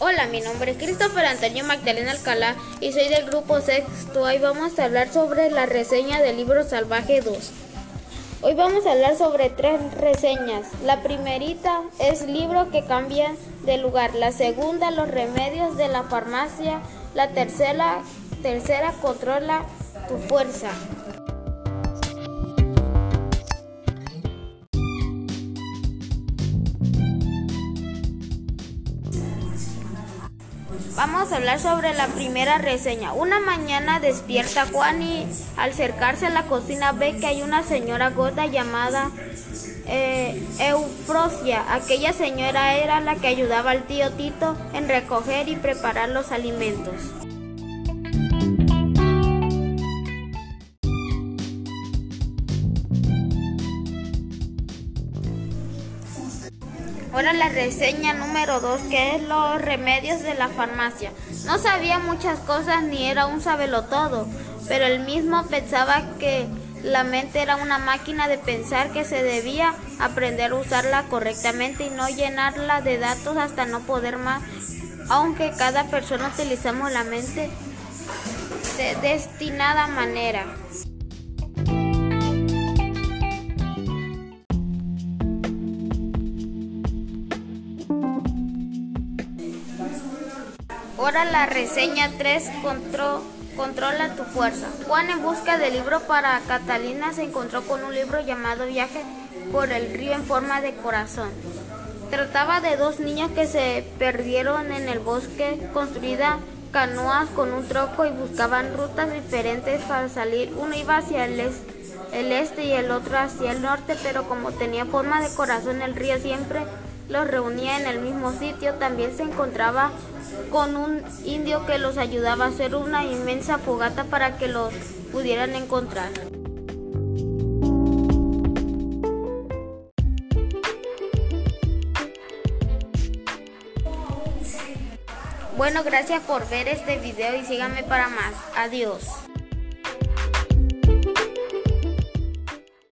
Hola, mi nombre es Christopher Antonio Magdalena Alcalá y soy del grupo sexto. Hoy vamos a hablar sobre la reseña del libro Salvaje 2. Hoy vamos a hablar sobre tres reseñas. La primerita es libro que cambia de lugar. La segunda, los remedios de la farmacia. La tercera, tercera controla tu fuerza. Vamos a hablar sobre la primera reseña. Una mañana despierta Juan y al acercarse a la cocina ve que hay una señora gorda llamada eh, Eufrosia. Aquella señora era la que ayudaba al tío Tito en recoger y preparar los alimentos. Ahora la reseña número 2, que es los remedios de la farmacia. No sabía muchas cosas ni era un sabelotodo, pero él mismo pensaba que la mente era una máquina de pensar que se debía aprender a usarla correctamente y no llenarla de datos hasta no poder más, aunque cada persona utilizamos la mente de destinada manera. Ahora la reseña 3 controla tu fuerza. Juan en busca de libro para Catalina se encontró con un libro llamado Viaje por el río en forma de corazón. Trataba de dos niños que se perdieron en el bosque, construida canoas con un troco y buscaban rutas diferentes para salir. Uno iba hacia el este y el otro hacia el norte, pero como tenía forma de corazón el río siempre los reunía en el mismo sitio. También se encontraba con un indio que los ayudaba a hacer una inmensa fogata para que los pudieran encontrar. Bueno, gracias por ver este video y síganme para más. Adiós.